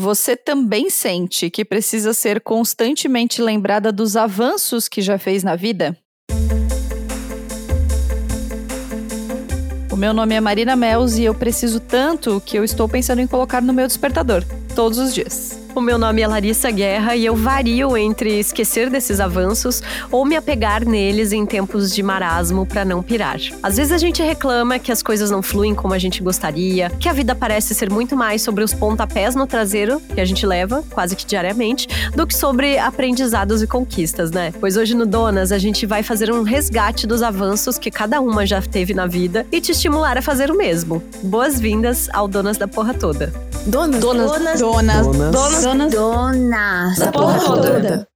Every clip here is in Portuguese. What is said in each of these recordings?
Você também sente que precisa ser constantemente lembrada dos avanços que já fez na vida? O meu nome é Marina Mels e eu preciso tanto que eu estou pensando em colocar no meu despertador todos os dias. O meu nome é Larissa Guerra e eu vario entre esquecer desses avanços ou me apegar neles em tempos de marasmo para não pirar. Às vezes a gente reclama que as coisas não fluem como a gente gostaria, que a vida parece ser muito mais sobre os pontapés no traseiro que a gente leva, quase que diariamente, do que sobre aprendizados e conquistas, né? Pois hoje no Donas a gente vai fazer um resgate dos avanços que cada uma já teve na vida e te estimular a fazer o mesmo. Boas-vindas ao Donas da Porra Toda. Donas. Donas. Donas. Donas. Donas. Donas. Donas. Da porra toda.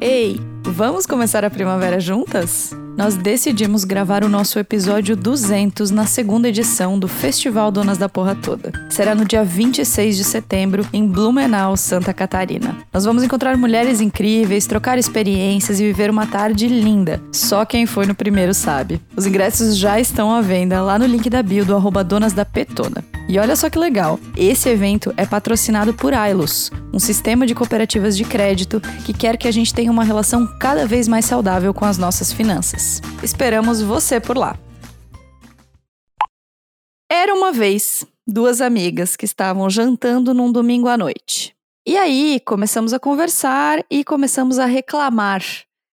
Ei, vamos começar a primavera juntas? Nós decidimos gravar o nosso episódio 200 na segunda edição do Festival Donas da Porra Toda. Será no dia 26 de setembro, em Blumenau, Santa Catarina. Nós vamos encontrar mulheres incríveis, trocar experiências e viver uma tarde linda. Só quem foi no primeiro sabe. Os ingressos já estão à venda lá no link da bio do arroba Donas da Petona. E olha só que legal, esse evento é patrocinado por Ailos, um sistema de cooperativas de crédito que quer que a gente tenha uma relação cada vez mais saudável com as nossas finanças. Esperamos você por lá. Era uma vez duas amigas que estavam jantando num domingo à noite. E aí começamos a conversar e começamos a reclamar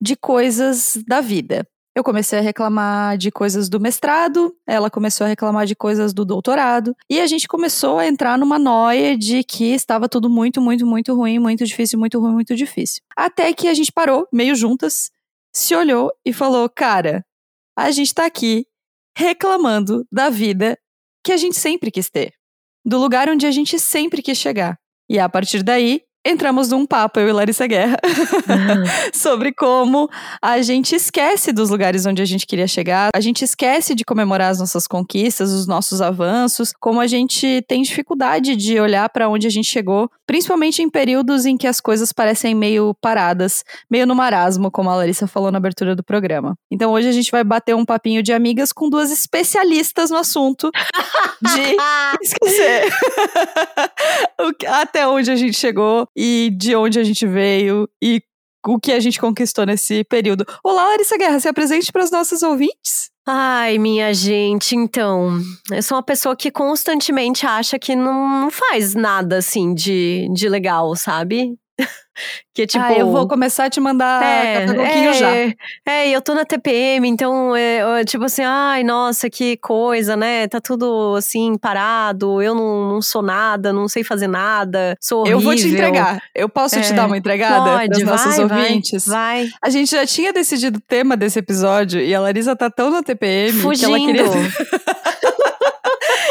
de coisas da vida. Eu comecei a reclamar de coisas do mestrado, ela começou a reclamar de coisas do doutorado, e a gente começou a entrar numa noia de que estava tudo muito, muito, muito ruim, muito difícil, muito ruim, muito difícil. Até que a gente parou, meio juntas, se olhou e falou: Cara, a gente tá aqui reclamando da vida que a gente sempre quis ter, do lugar onde a gente sempre quis chegar. E a partir daí, entramos num papo, eu e Larissa Guerra, sobre como a gente esquece dos lugares onde a gente queria chegar, a gente esquece de comemorar as nossas conquistas, os nossos avanços, como a gente tem dificuldade de olhar para onde a gente chegou, principalmente em períodos em que as coisas parecem meio paradas, meio no marasmo, como a Larissa falou na abertura do programa. Então hoje a gente vai bater um papinho de amigas com duas especialistas no assunto de esquecer até onde a gente chegou e de onde a gente veio e o que a gente conquistou nesse período. Olá, Larissa Guerra, se apresente para os nossos ouvintes. Ai, minha gente, então, eu sou uma pessoa que constantemente acha que não faz nada assim de, de legal, sabe? que tipo. Ah, eu vou começar a te mandar é, é, já. É, e eu tô na TPM, então, é, tipo assim, ai, nossa, que coisa, né? Tá tudo assim, parado, eu não, não sou nada, não sei fazer nada, sou horrível. Eu vou te entregar. Eu posso é, te dar uma entregada pode, nossos vai, ouvintes? Vai, vai. A gente já tinha decidido o tema desse episódio e a Larissa tá tão na TPM Fugindo. que ela queria.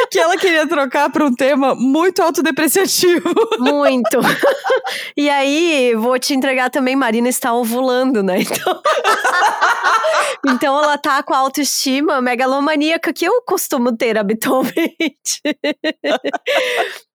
que ela queria trocar para um tema muito autodepreciativo. Muito. E aí, vou te entregar também, Marina está ovulando, né? Então, então ela tá com a autoestima megalomaníaca que eu costumo ter habitualmente.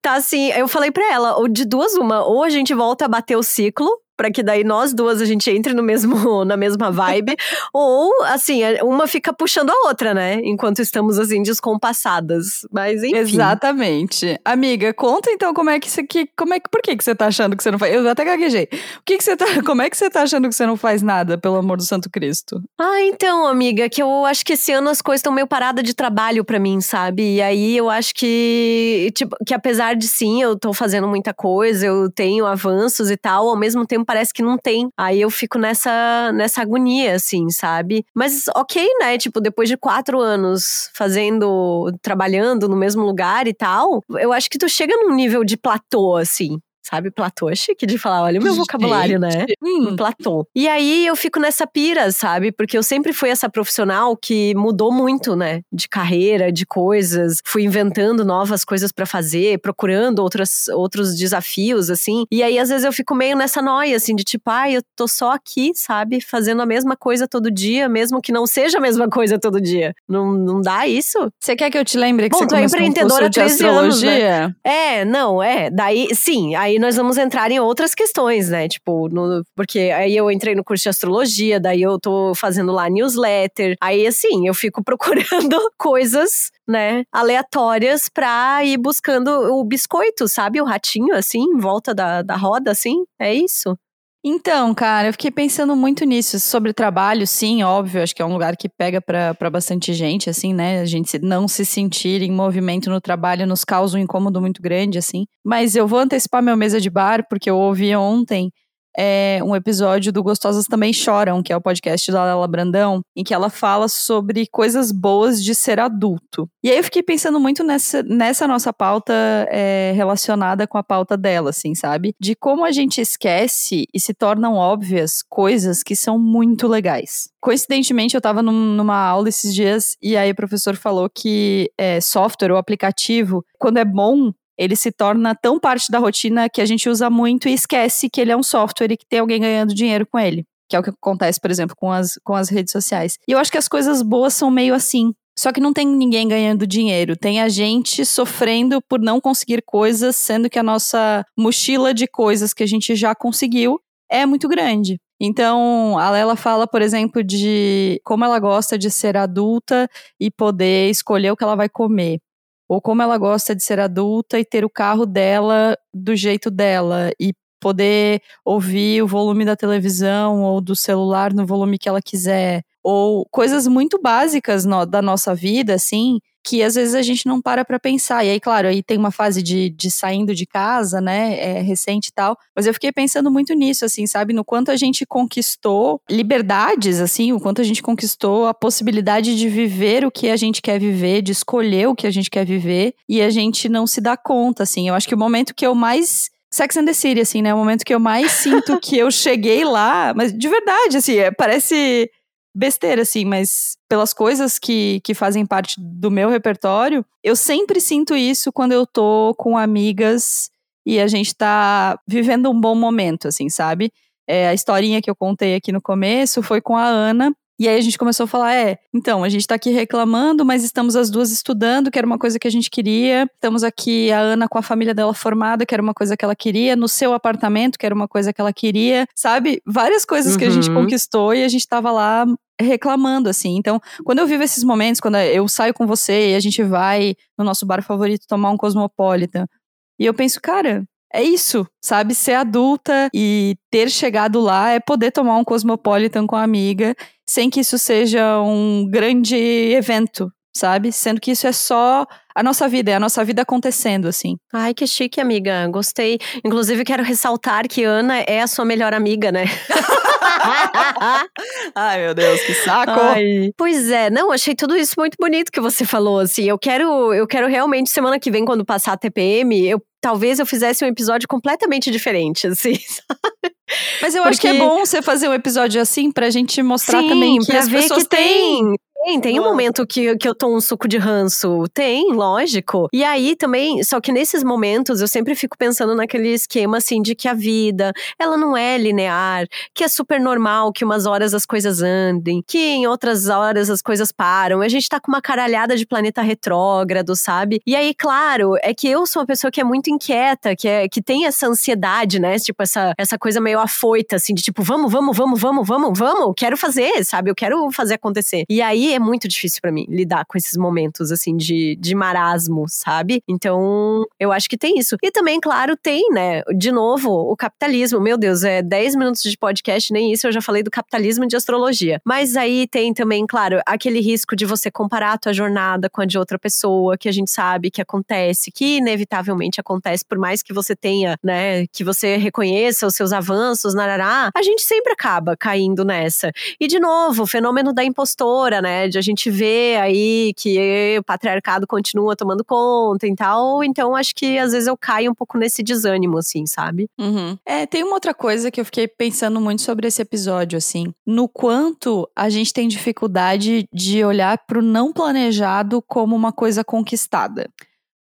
tá assim, eu falei para ela, ou de duas uma, ou a gente volta a bater o ciclo, para que daí nós duas a gente entre no mesmo na mesma vibe. Ou assim uma fica puxando a outra né? Enquanto estamos assim descompassadas mas enfim. Exatamente. Amiga conta então como é que você que como é que por que que você tá achando que você não faz eu até gaguejei. O que que você tá como é que você tá achando que você não faz nada pelo amor do Santo Cristo? Ah então amiga que eu acho que esse ano as coisas estão meio paradas de trabalho para mim sabe? E aí eu acho que tipo que apesar de sim eu tô fazendo muita coisa eu tenho avanços e tal ao mesmo tempo parece que não tem. Aí eu fico nessa, nessa agonia, assim, sabe? Mas ok, né? Tipo, depois de quatro anos fazendo, trabalhando no mesmo lugar e tal, eu acho que tu chega num nível de platô, assim sabe? Platô é chique de falar, olha o meu vocabulário, né? Hum. Platô. E aí eu fico nessa pira, sabe? Porque eu sempre fui essa profissional que mudou muito, né? De carreira, de coisas. Fui inventando novas coisas para fazer, procurando outras, outros desafios, assim. E aí às vezes eu fico meio nessa noia, assim, de tipo, ai, ah, eu tô só aqui, sabe? Fazendo a mesma coisa todo dia, mesmo que não seja a mesma coisa todo dia. Não, não dá isso? Você quer que eu te lembre que Bom, você tu é empreendedora um há 13 anos, né? É, não, é. Daí, sim, aí aí nós vamos entrar em outras questões, né? Tipo, no, porque aí eu entrei no curso de astrologia, daí eu tô fazendo lá newsletter. Aí, assim, eu fico procurando coisas, né, aleatórias pra ir buscando o biscoito, sabe? O ratinho, assim, em volta da, da roda, assim. É isso. Então, cara, eu fiquei pensando muito nisso. Sobre trabalho, sim, óbvio, acho que é um lugar que pega para bastante gente, assim, né? A gente não se sentir em movimento no trabalho nos causa um incômodo muito grande, assim. Mas eu vou antecipar meu mesa de bar, porque eu ouvi ontem é, um episódio do Gostosas Também Choram, que é o podcast da Lela Brandão, em que ela fala sobre coisas boas de ser adulto. E aí eu fiquei pensando muito nessa, nessa nossa pauta é, relacionada com a pauta dela, assim, sabe? De como a gente esquece e se tornam óbvias coisas que são muito legais. Coincidentemente, eu tava num, numa aula esses dias e aí o professor falou que é, software ou aplicativo, quando é bom, ele se torna tão parte da rotina que a gente usa muito e esquece que ele é um software e que tem alguém ganhando dinheiro com ele. Que é o que acontece, por exemplo, com as, com as redes sociais. E eu acho que as coisas boas são meio assim. Só que não tem ninguém ganhando dinheiro, tem a gente sofrendo por não conseguir coisas, sendo que a nossa mochila de coisas que a gente já conseguiu é muito grande. Então, a Lela fala, por exemplo, de como ela gosta de ser adulta e poder escolher o que ela vai comer ou como ela gosta de ser adulta e ter o carro dela do jeito dela e poder ouvir o volume da televisão ou do celular no volume que ela quiser, ou coisas muito básicas no, da nossa vida, assim, que às vezes a gente não para para pensar. E aí, claro, aí tem uma fase de, de saindo de casa, né, é recente e tal, mas eu fiquei pensando muito nisso, assim, sabe, no quanto a gente conquistou liberdades, assim, o quanto a gente conquistou a possibilidade de viver o que a gente quer viver, de escolher o que a gente quer viver, e a gente não se dá conta, assim. Eu acho que o momento que eu mais Sex and the City, assim, né? O momento que eu mais sinto que eu cheguei lá, mas de verdade, assim, é, parece besteira, assim, mas pelas coisas que, que fazem parte do meu repertório, eu sempre sinto isso quando eu tô com amigas e a gente tá vivendo um bom momento, assim, sabe? É, a historinha que eu contei aqui no começo foi com a Ana, e aí a gente começou a falar: é, então, a gente tá aqui reclamando, mas estamos as duas estudando, que era uma coisa que a gente queria. Estamos aqui, a Ana com a família dela formada, que era uma coisa que ela queria. No seu apartamento, que era uma coisa que ela queria. Sabe? Várias coisas uhum. que a gente uhum. conquistou e a gente tava lá reclamando, assim. Então, quando eu vivo esses momentos, quando eu saio com você e a gente vai no nosso bar favorito tomar um Cosmopolitan, e eu penso, cara, é isso, sabe? Ser adulta e ter chegado lá é poder tomar um Cosmopolitan com a amiga, sem que isso seja um grande evento, sabe? Sendo que isso é só a nossa vida, é a nossa vida acontecendo, assim. Ai, que chique, amiga. Gostei. Inclusive, quero ressaltar que Ana é a sua melhor amiga, né? Ai, meu Deus, que saco. Ai. Pois é, não, achei tudo isso muito bonito que você falou, assim. Eu quero, eu quero realmente, semana que vem, quando passar a TPM, eu talvez eu fizesse um episódio completamente diferente, assim, sabe? Mas eu Porque... acho que é bom você fazer um episódio assim pra gente mostrar Sim, também que as pessoas que têm tem, tem um momento que, que eu tô um suco de ranço. Tem, lógico. E aí também, só que nesses momentos eu sempre fico pensando naquele esquema assim de que a vida, ela não é linear, que é super normal que umas horas as coisas andem, que em outras horas as coisas param. A gente tá com uma caralhada de planeta retrógrado, sabe? E aí, claro, é que eu sou uma pessoa que é muito inquieta, que, é, que tem essa ansiedade, né? Tipo, essa, essa coisa meio afoita, assim, de tipo, vamos, vamos, vamos, vamos, vamos, vamos, quero fazer, sabe? Eu quero fazer acontecer. E aí é muito difícil para mim lidar com esses momentos, assim, de, de marasmo, sabe? Então, eu acho que tem isso. E também, claro, tem, né? De novo, o capitalismo. Meu Deus, é 10 minutos de podcast, nem isso eu já falei do capitalismo de astrologia. Mas aí tem também, claro, aquele risco de você comparar a tua jornada com a de outra pessoa, que a gente sabe que acontece, que inevitavelmente acontece, por mais que você tenha, né, que você reconheça os seus avanços, narará, a gente sempre acaba caindo nessa. E, de novo, o fenômeno da impostora, né? A gente vê aí que o patriarcado continua tomando conta e tal. Então, acho que às vezes eu caio um pouco nesse desânimo, assim, sabe? Uhum. É, tem uma outra coisa que eu fiquei pensando muito sobre esse episódio, assim. No quanto a gente tem dificuldade de olhar pro não planejado como uma coisa conquistada.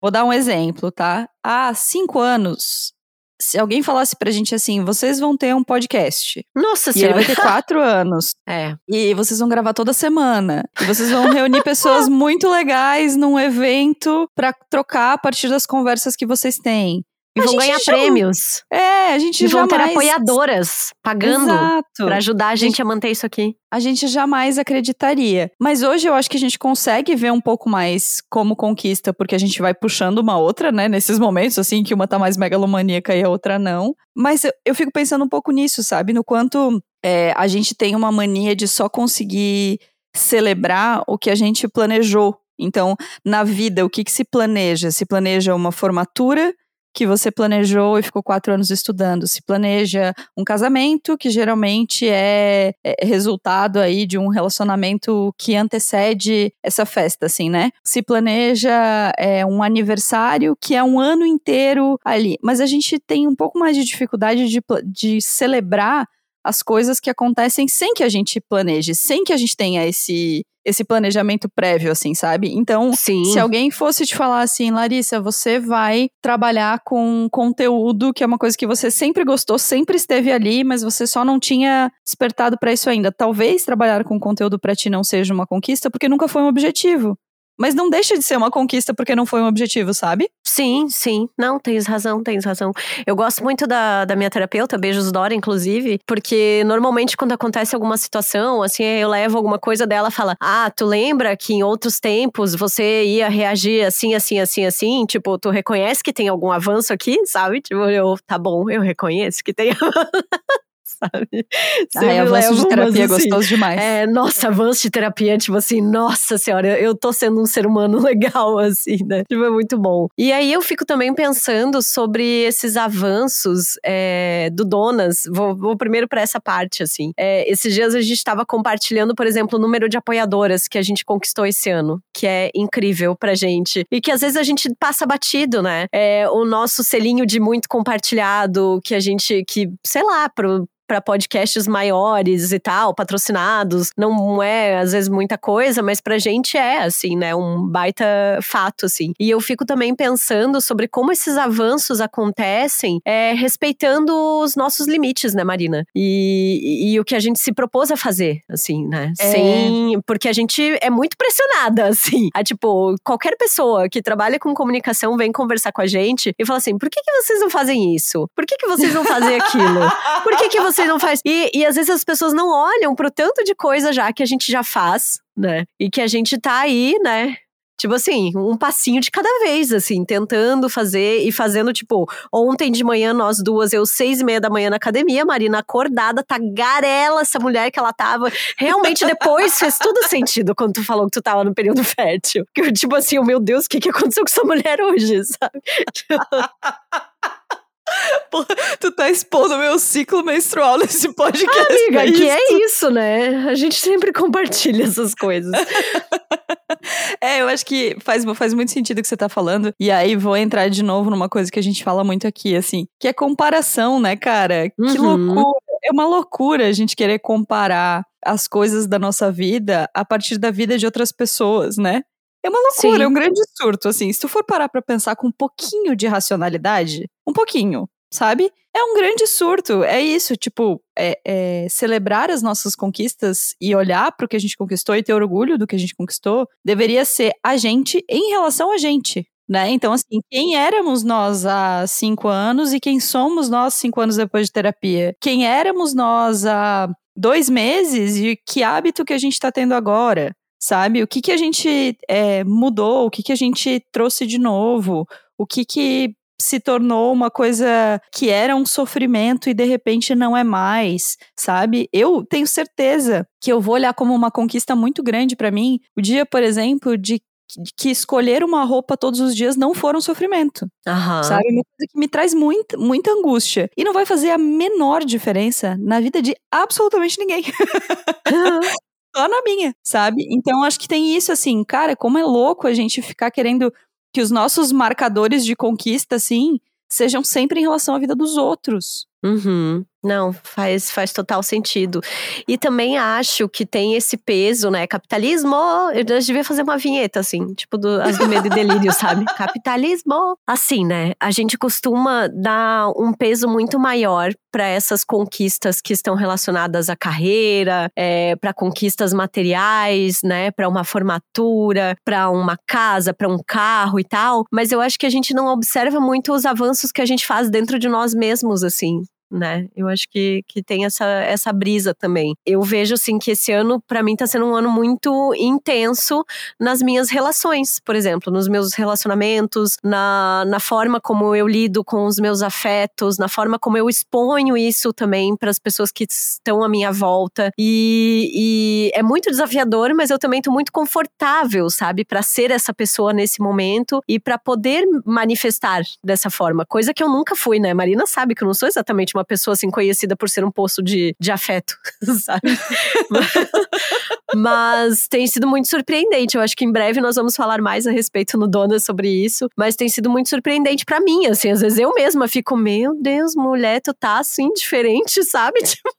Vou dar um exemplo, tá? Há cinco anos, se alguém falasse pra gente assim, vocês vão ter um podcast. Nossa e senhora. ele vai ter quatro anos. É. E vocês vão gravar toda semana. E vocês vão reunir pessoas muito legais num evento para trocar a partir das conversas que vocês têm. E vão ganhar já... prêmios. É, a gente e vão ter apoiadoras pagando para ajudar a gente, a gente, a manter isso aqui. A gente jamais acreditaria. Mas hoje eu acho que a gente consegue ver um pouco mais como conquista, porque a gente vai puxando uma outra, né? Nesses momentos, assim, que uma tá mais megalomaníaca e a outra não. Mas eu, eu fico pensando um pouco nisso, sabe? No quanto é, a gente tem uma mania de só conseguir celebrar o que a gente planejou. Então, na vida, o que, que se planeja? Se planeja uma formatura que você planejou e ficou quatro anos estudando. Se planeja um casamento, que geralmente é, é, resultado aí de um relacionamento que antecede essa festa, assim, né? Se planeja é, um aniversário, que é um ano inteiro ali. Mas a gente tem um pouco mais de dificuldade de, de celebrar as coisas que acontecem sem que a gente planeje, sem que a gente tenha esse esse planejamento prévio, assim, sabe? Então, Sim. se alguém fosse te falar assim, Larissa, você vai trabalhar com conteúdo, que é uma coisa que você sempre gostou, sempre esteve ali, mas você só não tinha despertado para isso ainda. Talvez trabalhar com conteúdo para ti não seja uma conquista, porque nunca foi um objetivo. Mas não deixa de ser uma conquista porque não foi um objetivo, sabe? Sim, sim. Não, tens razão, tens razão. Eu gosto muito da, da minha terapeuta, beijos Dora, inclusive, porque normalmente quando acontece alguma situação, assim, eu levo alguma coisa dela fala: Ah, tu lembra que em outros tempos você ia reagir assim, assim, assim, assim? Tipo, tu reconhece que tem algum avanço aqui, sabe? Tipo, eu, tá bom, eu reconheço que tem avanço sabe? Ai, avanço de terapia é assim, gostoso demais. É, nossa, avanço de terapia, tipo assim, nossa senhora, eu tô sendo um ser humano legal, assim, né? Tipo, é muito bom. E aí eu fico também pensando sobre esses avanços é, do Donas. Vou, vou primeiro para essa parte, assim. É, esses dias a gente estava compartilhando, por exemplo, o número de apoiadoras que a gente conquistou esse ano, que é incrível pra gente. E que às vezes a gente passa batido, né? É, o nosso selinho de muito compartilhado, que a gente, que, sei lá, pro, para podcasts maiores e tal, patrocinados. Não é, às vezes, muita coisa, mas pra gente é, assim, né? Um baita fato, assim. E eu fico também pensando sobre como esses avanços acontecem é, respeitando os nossos limites, né, Marina? E, e, e, o que a gente se propôs a fazer, assim, né? É. Sem. Porque a gente é muito pressionada, assim. A, tipo, qualquer pessoa que trabalha com comunicação vem conversar com a gente e fala assim: por que, que vocês não fazem isso? Por que, que vocês não fazem aquilo? Por que, que vocês não faz. E, e às vezes as pessoas não olham pro tanto de coisa já que a gente já faz, né? E que a gente tá aí, né? Tipo assim, um passinho de cada vez, assim, tentando fazer e fazendo, tipo, ontem de manhã, nós duas, eu seis e meia da manhã na academia, Marina acordada, tagarela, essa mulher que ela tava. Realmente, depois fez todo sentido quando tu falou que tu tava no período fértil. Que tipo assim, oh, meu Deus, o que, que aconteceu com essa mulher hoje, sabe? Pô, tu tá expondo meu ciclo menstrual nesse podcast. Ah, amiga, é que é isso, né? A gente sempre compartilha essas coisas. é, eu acho que faz, faz muito sentido o que você tá falando. E aí vou entrar de novo numa coisa que a gente fala muito aqui, assim, que é comparação, né, cara? Uhum. Que loucura. É uma loucura a gente querer comparar as coisas da nossa vida a partir da vida de outras pessoas, né? É uma loucura, Sim. é um grande surto, assim. Se tu for parar pra pensar com um pouquinho de racionalidade, um pouquinho, sabe? É um grande surto. É isso, tipo, é, é celebrar as nossas conquistas e olhar para o que a gente conquistou e ter orgulho do que a gente conquistou deveria ser a gente em relação a gente. Né? Então, assim, quem éramos nós há cinco anos e quem somos nós cinco anos depois de terapia? Quem éramos nós há dois meses e que hábito que a gente está tendo agora? Sabe? O que, que a gente é, mudou, o que, que a gente trouxe de novo, o que, que se tornou uma coisa que era um sofrimento e de repente não é mais, sabe? Eu tenho certeza que eu vou olhar como uma conquista muito grande para mim o dia, por exemplo, de que escolher uma roupa todos os dias não for um sofrimento. Uhum. Sabe? Uma coisa que me traz muita, muita angústia. E não vai fazer a menor diferença na vida de absolutamente ninguém. Só na minha, sabe? Então acho que tem isso assim, cara, como é louco a gente ficar querendo que os nossos marcadores de conquista, assim, sejam sempre em relação à vida dos outros. Uhum. Não, faz, faz total sentido. E também acho que tem esse peso, né? Capitalismo! Eu devia fazer uma vinheta, assim, tipo do, as do medo e delírio, sabe? Capitalismo! Assim, né? A gente costuma dar um peso muito maior para essas conquistas que estão relacionadas à carreira, é, para conquistas materiais, né? Para uma formatura, para uma casa, para um carro e tal. Mas eu acho que a gente não observa muito os avanços que a gente faz dentro de nós mesmos, assim né? Eu acho que, que tem essa, essa brisa também. Eu vejo, assim, que esse ano, para mim, tá sendo um ano muito intenso nas minhas relações, por exemplo, nos meus relacionamentos, na, na forma como eu lido com os meus afetos, na forma como eu exponho isso também para as pessoas que estão à minha volta. E, e é muito desafiador, mas eu também tô muito confortável, sabe, para ser essa pessoa nesse momento e para poder manifestar dessa forma, coisa que eu nunca fui, né? Marina sabe que eu não sou exatamente uma uma pessoa assim conhecida por ser um poço de, de afeto, sabe? mas tem sido muito surpreendente. Eu acho que em breve nós vamos falar mais a respeito no Dona sobre isso, mas tem sido muito surpreendente para mim, assim, às vezes eu mesma fico, meu Deus, mulher, tu tá assim diferente, sabe? Tipo,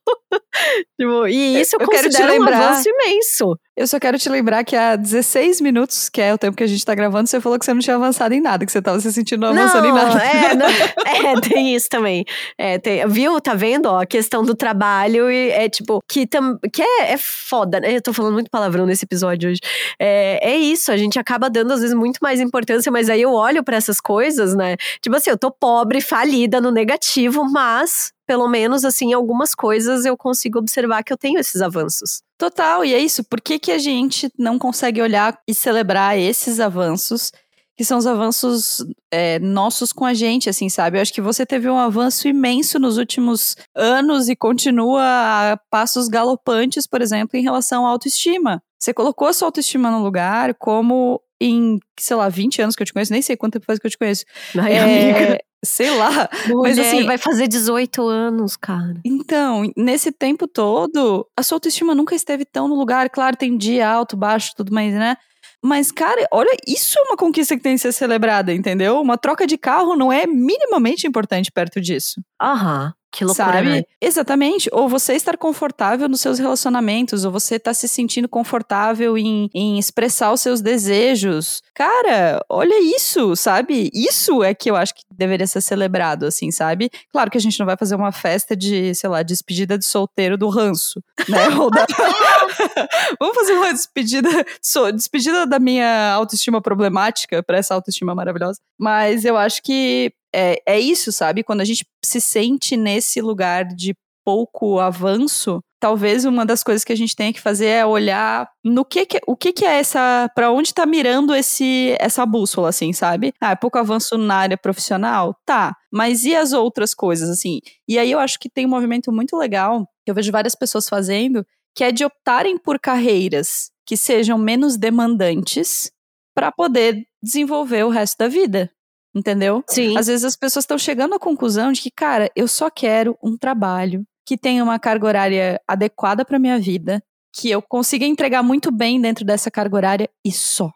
tipo e isso eu, eu quero te lembrar, um avanço imenso. Eu só quero te lembrar que há 16 minutos, que é o tempo que a gente tá gravando, você falou que você não tinha avançado em nada, que você tava se sentindo avançando não, em nada. É, não, é, tem isso também. É, tem, viu? Tá vendo? Ó, a questão do trabalho e é tipo, que, tam, que é, é foda, né? Eu tô falando muito palavrão nesse episódio hoje. É, é isso, a gente acaba dando às vezes muito mais importância, mas aí eu olho para essas coisas, né? Tipo assim, eu tô pobre, falida no negativo, mas pelo menos assim, algumas coisas eu consigo observar que eu tenho esses avanços. Total, e é isso. Por que, que a gente não consegue olhar e celebrar esses avanços? Que são os avanços é, nossos com a gente, assim, sabe? Eu acho que você teve um avanço imenso nos últimos anos e continua a passos galopantes, por exemplo, em relação à autoestima. Você colocou a sua autoestima no lugar como em, sei lá, 20 anos que eu te conheço, nem sei quanto tempo faz que eu te conheço. Ai, é, amiga. Sei lá. Mulher, mas assim. Vai fazer 18 anos, cara. Então, nesse tempo todo, a sua autoestima nunca esteve tão no lugar. Claro, tem dia alto, baixo, tudo mais, né? Mas, cara, olha, isso é uma conquista que tem que ser celebrada, entendeu? Uma troca de carro não é minimamente importante perto disso. Aham. Que loucura, Sabe? né? Exatamente. Ou você estar confortável nos seus relacionamentos, ou você estar tá se sentindo confortável em, em expressar os seus desejos. Cara, olha isso, sabe? Isso é que eu acho que deveria ser celebrado, assim, sabe? Claro que a gente não vai fazer uma festa de, sei lá, despedida de solteiro do ranço, né? Ou da... Vamos fazer uma despedida, so, despedida da minha autoestima problemática para essa autoestima maravilhosa. Mas eu acho que é, é isso, sabe? Quando a gente se sente nesse lugar de pouco avanço, talvez uma das coisas que a gente tenha que fazer é olhar no que, que o que, que é essa, para onde tá mirando esse essa bússola assim, sabe? Ah, é pouco avanço na área profissional, tá? Mas e as outras coisas assim? E aí eu acho que tem um movimento muito legal que eu vejo várias pessoas fazendo, que é de optarem por carreiras que sejam menos demandantes para poder desenvolver o resto da vida. Entendeu? Sim. Às vezes as pessoas estão chegando à conclusão de que, cara, eu só quero um trabalho que tenha uma carga horária adequada para minha vida, que eu consiga entregar muito bem dentro dessa carga horária e só.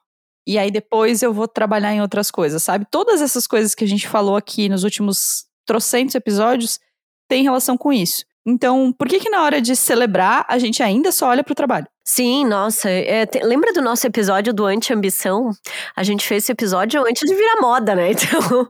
E aí depois eu vou trabalhar em outras coisas, sabe? Todas essas coisas que a gente falou aqui nos últimos trocentos episódios têm relação com isso. Então, por que que na hora de celebrar a gente ainda só olha pro trabalho? Sim, nossa. É, te, lembra do nosso episódio do Anti-Ambição? A gente fez esse episódio antes de virar moda, né? Então,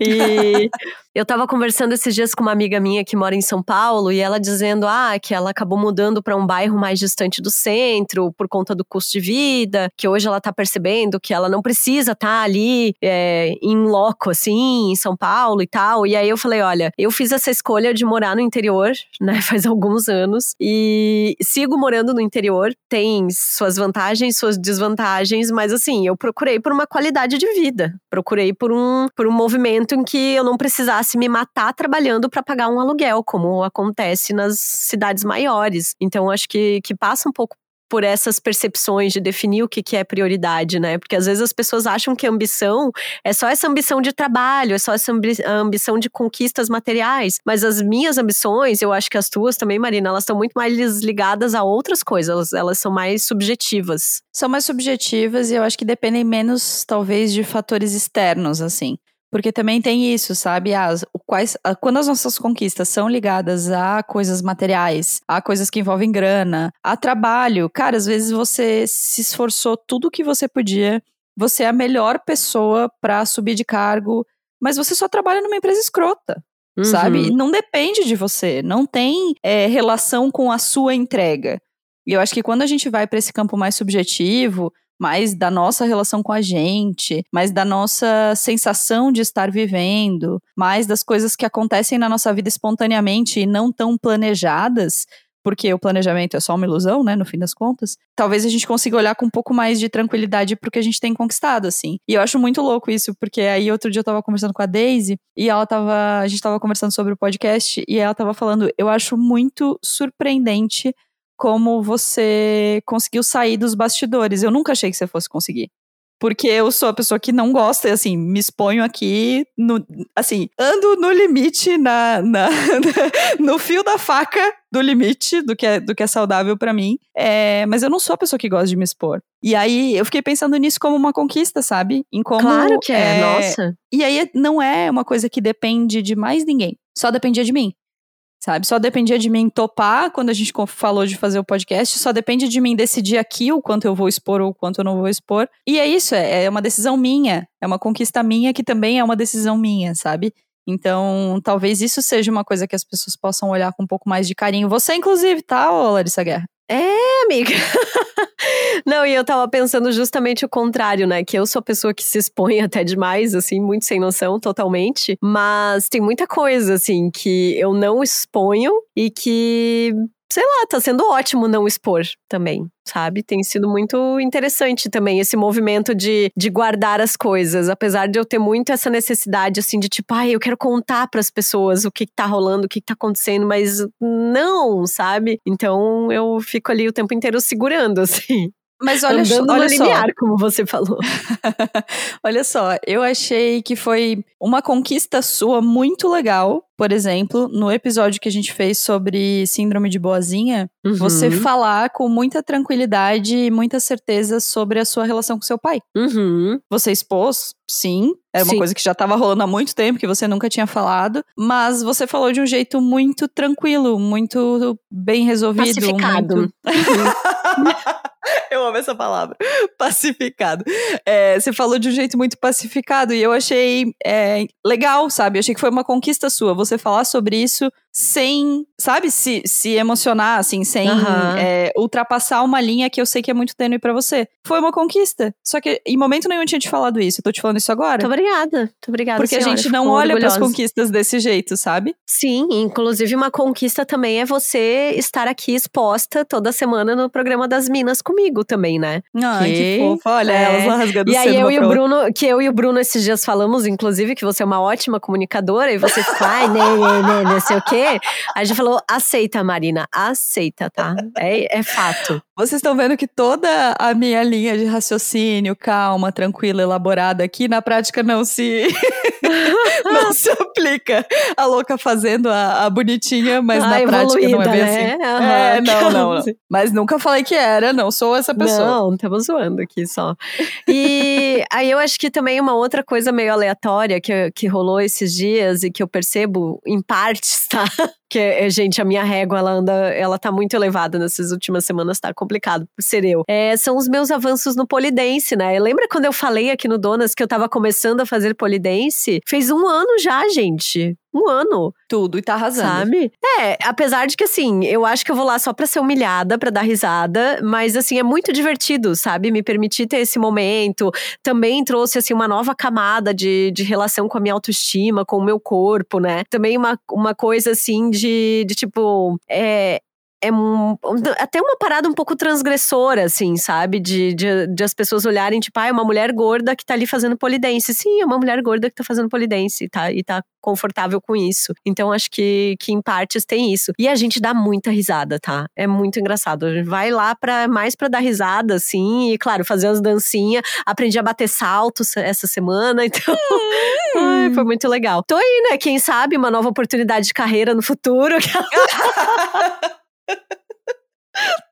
e eu tava conversando esses dias com uma amiga minha que mora em São Paulo e ela dizendo ah, que ela acabou mudando para um bairro mais distante do centro por conta do custo de vida, que hoje ela tá percebendo que ela não precisa estar tá ali é, em loco, assim, em São Paulo e tal. E aí eu falei: olha, eu fiz essa escolha de morar no interior, né, faz alguns anos, e sigo morando no interior tem suas vantagens, suas desvantagens, mas assim, eu procurei por uma qualidade de vida. Procurei por um, por um movimento em que eu não precisasse me matar trabalhando para pagar um aluguel, como acontece nas cidades maiores. Então, acho que, que passa um pouco por essas percepções de definir o que, que é prioridade, né? Porque às vezes as pessoas acham que ambição é só essa ambição de trabalho, é só essa ambição de conquistas materiais. Mas as minhas ambições, eu acho que as tuas também, Marina, elas estão muito mais ligadas a outras coisas, elas, elas são mais subjetivas. São mais subjetivas e eu acho que dependem menos, talvez, de fatores externos, assim. Porque também tem isso, sabe? As, quais, quando as nossas conquistas são ligadas a coisas materiais, a coisas que envolvem grana, a trabalho, cara, às vezes você se esforçou tudo o que você podia, você é a melhor pessoa para subir de cargo, mas você só trabalha numa empresa escrota. Uhum. Sabe? Não depende de você, não tem é, relação com a sua entrega. E eu acho que quando a gente vai para esse campo mais subjetivo, mais da nossa relação com a gente, mais da nossa sensação de estar vivendo, mais das coisas que acontecem na nossa vida espontaneamente e não tão planejadas, porque o planejamento é só uma ilusão, né, no fim das contas. Talvez a gente consiga olhar com um pouco mais de tranquilidade pro que a gente tem conquistado, assim. E eu acho muito louco isso, porque aí outro dia eu tava conversando com a Daisy e ela tava, a gente tava conversando sobre o podcast e ela tava falando, eu acho muito surpreendente como você conseguiu sair dos bastidores. Eu nunca achei que você fosse conseguir. Porque eu sou a pessoa que não gosta, assim, me exponho aqui, no, assim, ando no limite, na, na no fio da faca do limite do que é, do que é saudável para mim. É, mas eu não sou a pessoa que gosta de me expor. E aí eu fiquei pensando nisso como uma conquista, sabe? Em como. Claro que é, é nossa. E aí não é uma coisa que depende de mais ninguém. Só dependia de mim sabe? Só dependia de mim topar quando a gente falou de fazer o podcast, só depende de mim decidir aqui o quanto eu vou expor ou o quanto eu não vou expor. E é isso, é, é uma decisão minha, é uma conquista minha que também é uma decisão minha, sabe? Então, talvez isso seja uma coisa que as pessoas possam olhar com um pouco mais de carinho. Você, inclusive, tá, ô Larissa Guerra? É, amiga. Não, e eu tava pensando justamente o contrário, né? Que eu sou a pessoa que se expõe até demais, assim, muito sem noção, totalmente. Mas tem muita coisa, assim, que eu não exponho e que sei lá, tá sendo ótimo não expor também, sabe? Tem sido muito interessante também esse movimento de, de guardar as coisas, apesar de eu ter muito essa necessidade, assim, de tipo, ai, eu quero contar para as pessoas o que, que tá rolando, o que, que tá acontecendo, mas não, sabe? Então eu fico ali o tempo inteiro segurando, assim. Mas olha, Andando olha no só. como você falou. olha só, eu achei que foi uma conquista sua muito legal. Por exemplo, no episódio que a gente fez sobre síndrome de boazinha, uhum. você falar com muita tranquilidade e muita certeza sobre a sua relação com seu pai. Uhum. Você expôs, sim. Era uma Sim. coisa que já estava rolando há muito tempo, que você nunca tinha falado. Mas você falou de um jeito muito tranquilo, muito bem resolvido. Pacificado. Muito... Eu amo essa palavra. Pacificado. É, você falou de um jeito muito pacificado e eu achei é, legal, sabe? Eu achei que foi uma conquista sua você falar sobre isso sem, sabe, se, se emocionar, assim, sem Aham. é, ultrapassar uma linha que eu sei que é muito tênue pra você. Foi uma conquista. Só que em momento nenhum eu tinha te falado isso. Eu tô te falando isso agora. Muito obrigada. Muito obrigada, Porque a senhora. gente Fico não olha pras orgulhosa. conquistas desse jeito, sabe? Sim, inclusive uma conquista também é você estar aqui exposta toda semana no programa das Minas comigo também, né? Ai, que, Que- fofa. Olha, é. elas lá rasgando E aí eu e o outra. Bruno, que eu e o Bruno esses dias falamos, inclusive, que você é uma ótima comunicadora e você ficou, ai, né, né, né, não sei o quê. A gente falou, aceita, Marina, aceita, tá? É, é fato. Vocês estão vendo que toda a minha linha de raciocínio, calma, tranquila, elaborada aqui, na prática não se não se aplica. A louca fazendo a, a bonitinha, mas Ah, na prática não é bem né? assim. Aham, é, não, não, não. Mas nunca falei que era, não sou essa pessoa. Não, estamos zoando aqui só. E aí eu acho que também uma outra coisa meio aleatória que, que rolou esses dias e que eu percebo em partes, tá? Que, é, gente, a minha régua, ela anda, ela tá muito elevada nessas últimas semanas, tá complicado por ser eu. É, são os meus avanços no polidense, né? Lembra quando eu falei aqui no Donas que eu tava começando a fazer polidense? Fez um ano já, gente. Um ano Tudo, e tá arrasando. sabe? É, apesar de que assim, eu acho que eu vou lá só pra ser humilhada, pra dar risada, mas assim, é muito divertido, sabe? Me permitir ter esse momento. Também trouxe assim uma nova camada de, de relação com a minha autoestima, com o meu corpo, né? Também uma, uma coisa assim de, de tipo, é, é um- até uma parada um pouco transgressora, assim, sabe? De, de, de as pessoas olharem, tipo, ah, é uma mulher gorda que tá ali fazendo polidense. Sim, é uma mulher gorda que tá fazendo polidense e tá, e tá confortável com isso. Então, acho que, que em partes tem isso. E a gente dá muita risada, tá? É muito engraçado. A gente vai lá pra, mais pra dar risada, assim, e claro, fazer as dancinhas. Aprendi a bater saltos essa semana, então. Ai, foi muito legal. Tô aí, né? Quem sabe uma nova oportunidade de carreira no futuro.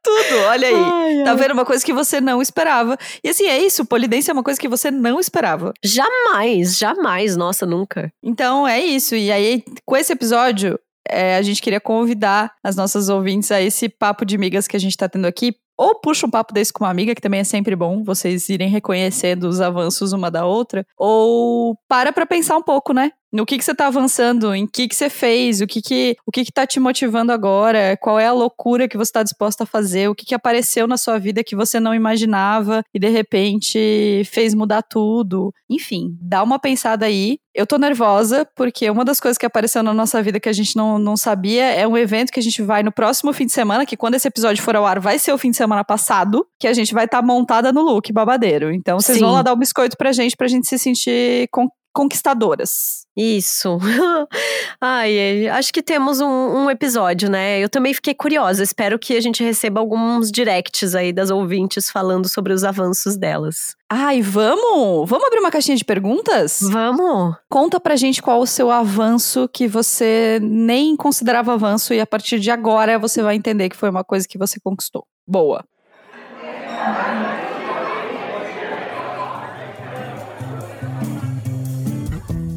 Tudo, olha aí. Ai, Tá ai. vendo uma coisa que você não esperava. E assim, é isso, polidência é uma coisa que você não esperava. Jamais, jamais, nossa, nunca. Então é isso. E aí, com esse episódio, é, a gente queria convidar as nossas ouvintes a esse papo de migas que a gente tá tendo aqui. Ou puxa um papo desse com uma amiga, que também é sempre bom vocês irem reconhecendo os avanços uma da outra. Ou para pra pensar um pouco, né? No que, que você tá avançando, em que, que você fez, o que que, o que que tá te motivando agora, qual é a loucura que você tá disposta a fazer, o que que apareceu na sua vida que você não imaginava e de repente fez mudar tudo. Enfim, dá uma pensada aí. Eu tô nervosa porque uma das coisas que apareceu na nossa vida que a gente não, não sabia é um evento que a gente vai no próximo fim de semana, que quando esse episódio for ao ar vai ser o fim de semana passado, que a gente vai estar montada no look babadeiro. Então vocês Sim. vão lá dar um biscoito pra gente, pra gente se sentir con- conquistadoras. Isso. Ai, ai, acho que temos um, um episódio, né? Eu também fiquei curiosa. Espero que a gente receba alguns directs aí das ouvintes falando sobre os avanços delas. Ai, vamos? Vamos abrir uma caixinha de perguntas? Vamos? Conta pra gente qual o seu avanço que você nem considerava avanço e a partir de agora você vai entender que foi uma coisa que você conquistou. Boa.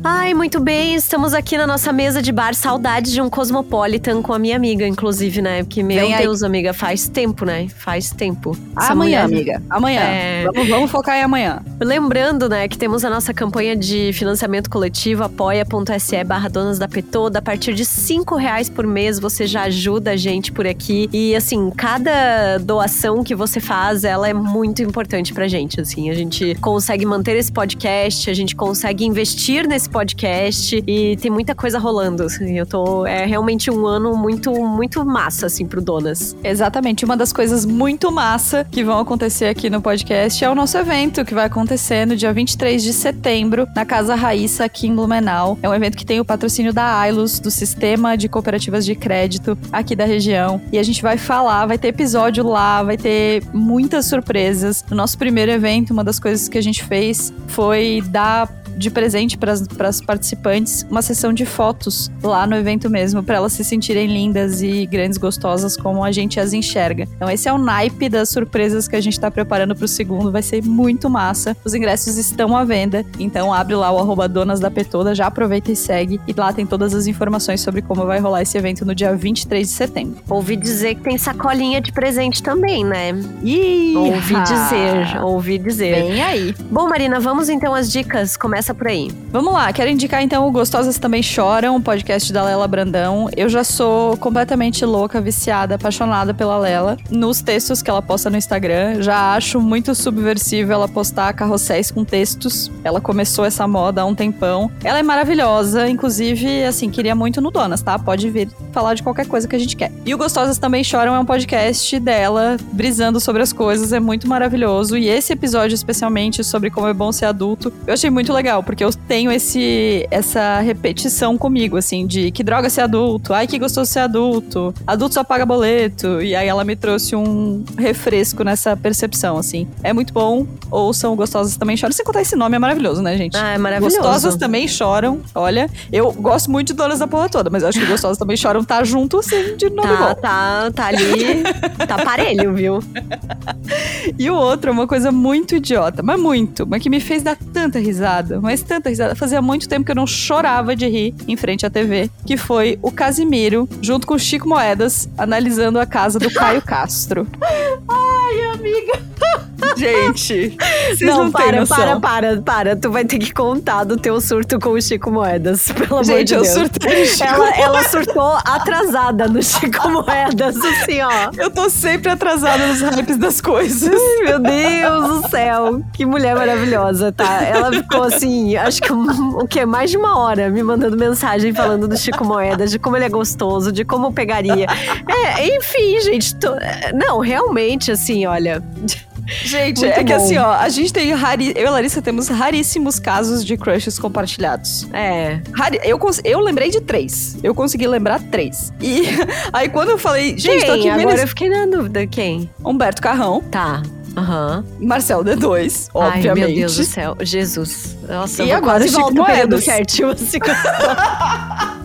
Ai, muito bem. Estamos aqui na nossa mesa de bar. Saudades de um Cosmopolitan com a minha amiga, inclusive, né? Porque, meu Vem aí. Deus, amiga, faz tempo, né? Faz tempo. Essa amanhã, mulher- amiga. Amanhã. É. Vamos, vamos focar em amanhã. Lembrando, né, que temos a nossa campanha de financiamento coletivo, apoia.se barra donas da Petoda. A partir de cinco reais por mês, você já ajuda a gente por aqui. E, assim, cada doação que você faz, ela é muito importante pra gente, assim. A gente consegue manter esse podcast, a gente consegue investir nesse podcast e tem muita coisa rolando, assim. Eu tô... É realmente um ano muito, muito massa, assim, pro Donas. Exatamente. Uma das coisas muito massa que vão acontecer aqui no podcast é o nosso evento, que vai acontecer no dia 23 de setembro, na Casa Raíssa, aqui em Blumenau. É um evento que tem o patrocínio da Ailos, do Sistema de Cooperativas de Crédito aqui da região. E a gente vai falar, vai ter episódio lá, vai ter muitas surpresas. No nosso primeiro evento, uma das coisas que a gente fez foi dar de presente para as participantes uma sessão de fotos lá no evento mesmo, para elas se sentirem lindas e grandes gostosas como a gente as enxerga. Então esse é o naipe das surpresas que a gente tá preparando pro segundo, vai ser muito massa. Os ingressos estão à venda, então abre lá o arroba donas da Petoda, já aproveita e segue e lá tem todas as informações sobre como vai rolar esse evento no dia 23 de setembro. Ouvi dizer que tem sacolinha de presente também, né? Ih, Ouvi dizer, ouvi dizer. Vem aí. Bom, Marina, vamos então às dicas. Começa por aí. Vamos lá, quero indicar então o Gostosas Também Choram, um podcast da Lela Brandão. Eu já sou completamente louca, viciada, apaixonada pela Lela. Nos textos que ela posta no Instagram, já acho muito subversivo ela postar carrosséis com textos. Ela começou essa moda há um tempão. Ela é maravilhosa, inclusive, assim, queria muito no Donas, tá? Pode vir falar de qualquer coisa que a gente quer. E o Gostosas Também Choram é um podcast dela, brisando sobre as coisas, é muito maravilhoso. E esse episódio, especialmente, sobre como é bom ser adulto, eu achei muito legal, porque eu tenho esse essa repetição comigo, assim, de que droga ser adulto, ai que gostoso ser adulto, adulto só paga boleto. E aí ela me trouxe um refresco nessa percepção, assim. É muito bom, ouçam Gostosas Também Choram. Sem contar esse nome, é maravilhoso, né, gente? Ah, é maravilhoso. Gostosas também choram. Olha, eu gosto muito de Donas da Porra toda, mas eu acho que Gostosas também choram tá junto, assim, de nome Tá, bom. tá, tá ali. tá parelho, viu? E o outro é uma coisa muito idiota, mas muito, mas que me fez dar tanta risada, mas tanta risada. Fazia muito tempo que eu não chorava de rir em frente à TV, que foi o Casimiro, junto com o Chico Moedas, analisando a casa do Caio Castro. Ai, amiga. Gente, vocês Não, não, para, para, para, para. Tu vai ter que contar do teu surto com o Chico Moedas, pelo amor Gente, de eu Deus. surtei. Chico Ela, ela surtou atrasada no Chico Moedas, assim, ó. Eu tô sempre atrasada nos hypes das coisas. Meu Deus do céu, que mulher maravilhosa, tá? Ela ficou assim, acho que um- o quê? Mais de uma hora me mandando mensagem falando do Chico Moedas, de como ele é gostoso, de como eu pegaria. É, enfim, gente, tô- não, realmente, assim, olha. Gente, Muito é que bom. assim, ó, a gente tem rari... eu e a Larissa temos raríssimos casos de crushes compartilhados. É. Rari- Eu, cons- eu lembrei de três. Eu consegui lembrar três. E aí quando eu falei, gente, tô aqui Quem? Agora eu fiquei na dúvida, quem? Humberto Carrão, Tá. Aham. Marcel D2, Ai, obviamente. meu Deus do céu. Jesus. Nossa, E agora Chico Moedas. fértil, assim.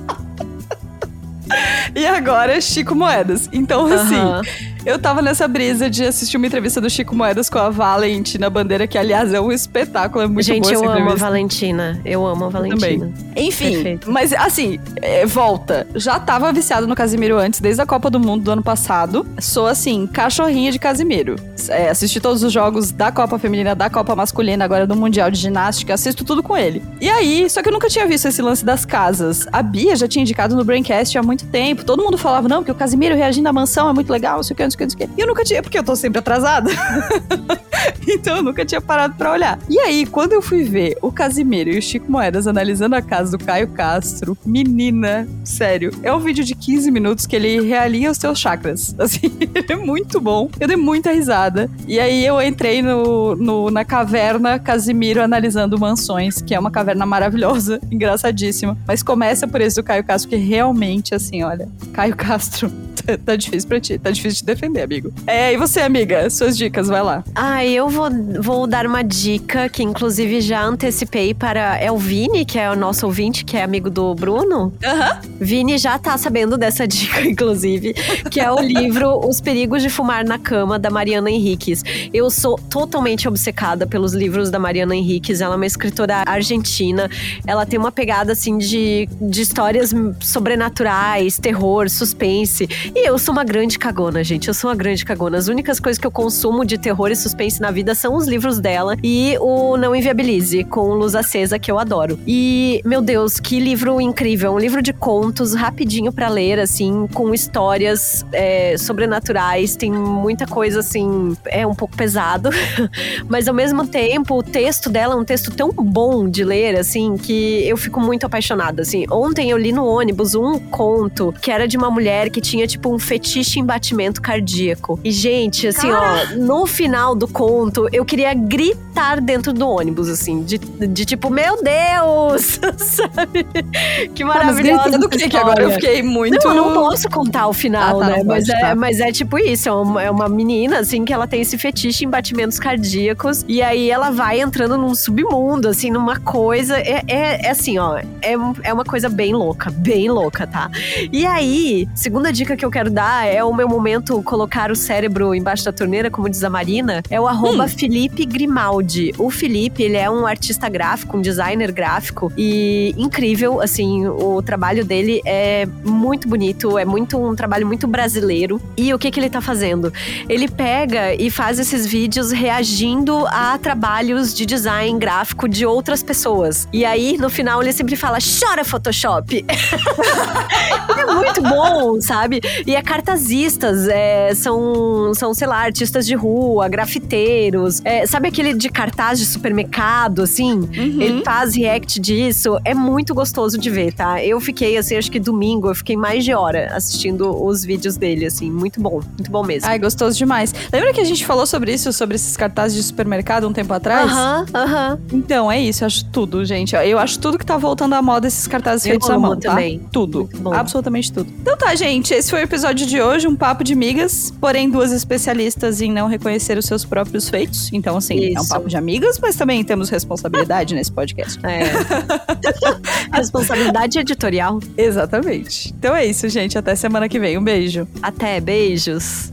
E agora Chico Moedas. Então, assim, Aham. eu tava nessa brisa de assistir uma entrevista do Chico Moedas com a Valentina Bandeira, que aliás é um espetáculo, é muito Gente, boa eu amo a. Valentina. Eu amo a Valentina. Também. Enfim, Perfeito. mas assim, é, volta. Já tava viciado no Casimiro antes, desde a Copa do Mundo do ano passado. Sou assim, cachorrinha de Casimiro. É, assisti todos os jogos da Copa Feminina, da Copa Masculina, agora do Mundial de Ginástica, assisto tudo com ele. E aí, só que eu nunca tinha visto esse lance das casas. A Bia já tinha indicado no Braincast há muito tempo. Todo mundo falava, não, porque o Casimiro reagindo à mansão é muito legal, não sei o que, não sei o que, não sei o que. E eu nunca tinha, porque eu tô sempre atrasada. então eu nunca tinha parado pra olhar. E aí, quando eu fui ver o Casimiro e o Chico Moedas analisando a casa do Caio Castro, menina, sério, é um vídeo de 15 minutos que ele realinha os seus chakras. Assim, ele é muito bom. Eu dei muita risada. E aí eu entrei no, no- na caverna Casimiro analisando mansões, que é uma caverna maravilhosa, engraçadíssima. Mas começa por esse do Caio Castro, que realmente, assim, olha, Caio Castro, tá, tá difícil pra ti, tá difícil de defender, amigo. É, e você, amiga? Suas dicas, vai lá. Ah, eu vou, vou dar uma dica que, inclusive, já antecipei para. É o Vini, que é o nosso ouvinte, que é amigo do Bruno. Aham. Vini já tá sabendo dessa dica, inclusive, que é o livro Os Perigos de Fumar na Cama, da Mariana Henriques. Eu sou totalmente obcecada pelos livros da Mariana Henriques. Ela é uma escritora argentina. Ela tem uma pegada, assim, de, de histórias sobrenaturais, terror, suspense. E eu sou uma grande cagona, gente. Eu sou uma grande cagona. As únicas coisas que eu consumo de terror e suspense na vida são os livros dela e o Não Inviabilize, com Luz Acesa, que eu adoro. E, meu Deus, que livro incrível. Um livro de contos, rapidinho pra ler, assim, com histórias é, sobrenaturais. Tem muita coisa, assim, é um pouco pesado. Mas, ao mesmo tempo, o texto dela é um texto tão bom de ler, assim, que eu fico muito apaixonada, assim. Ontem eu li no ônibus um conto que era de uma mulher que tinha, tipo, um fetiche em batimento cardíaco. E, gente, assim, ó, no final do conto, eu queria gritar dentro do ônibus, assim, de, de tipo, meu Deus! Sabe? Que Tá, maravilhosa. gritando o essa que que agora? Eu fiquei muito... Não, eu não posso contar o final, Ah, tá, né? mas, é, tá. mas é tipo isso: é uma, é uma menina, assim, que ela tem esse fetiche em batimentos cardíacos. E aí ela vai entrando num submundo, assim, numa coisa. É, é, é assim, ó. É, é uma coisa bem louca, bem louca, tá? E aí, segunda dica que eu quero dar é o meu momento colocar o cérebro embaixo da torneira, como diz a Marina, é o arroba Felipe Grimaldi. O Felipe, ele é um artista gráfico, um designer gráfico e incrível, assim, o trabalho dele é muito bonito, é muito um trabalho muito brasileiro. E o que que ele tá fazendo? Ele pega e faz esses vídeos reagindo a trabalhos de design gráfico de outras pessoas. E aí, no final, ele sempre fala: chora Photoshop! é muito bom, sabe? E é cartazistas, é, são, são, sei lá, artistas de rua, grafiteiros. É, sabe aquele de cartaz de supermercado, assim? Uhum. Ele faz react disso. É muito gostoso de ver, tá? Eu fiquei, assim, acho que domingo, eu fiquei mais de hora assistindo os vídeos dele, assim. Muito bom, muito bom mesmo. Ai, gostoso demais. Lembra que a gente falou sobre isso, sobre esses cartazes de supermercado um tempo atrás? Aham, aham. Então, é isso. Eu acho tudo, gente. Eu acho tudo que tá voltando à moda esses cartazes Eu feitos à mão, tá? também. Tudo. Muito bom. Absolutamente tudo. Então tá, gente. Esse foi o episódio de hoje. Um papo de migas. Porém, duas especialistas em não reconhecer os seus próprios feitos. Então, assim, é um Isso. papo de amigas, mas também temos responsabilidade nesse podcast. É. Responsabilidade editorial. Exatamente. Então é isso, gente. Até semana que vem. Um beijo. Até, beijos.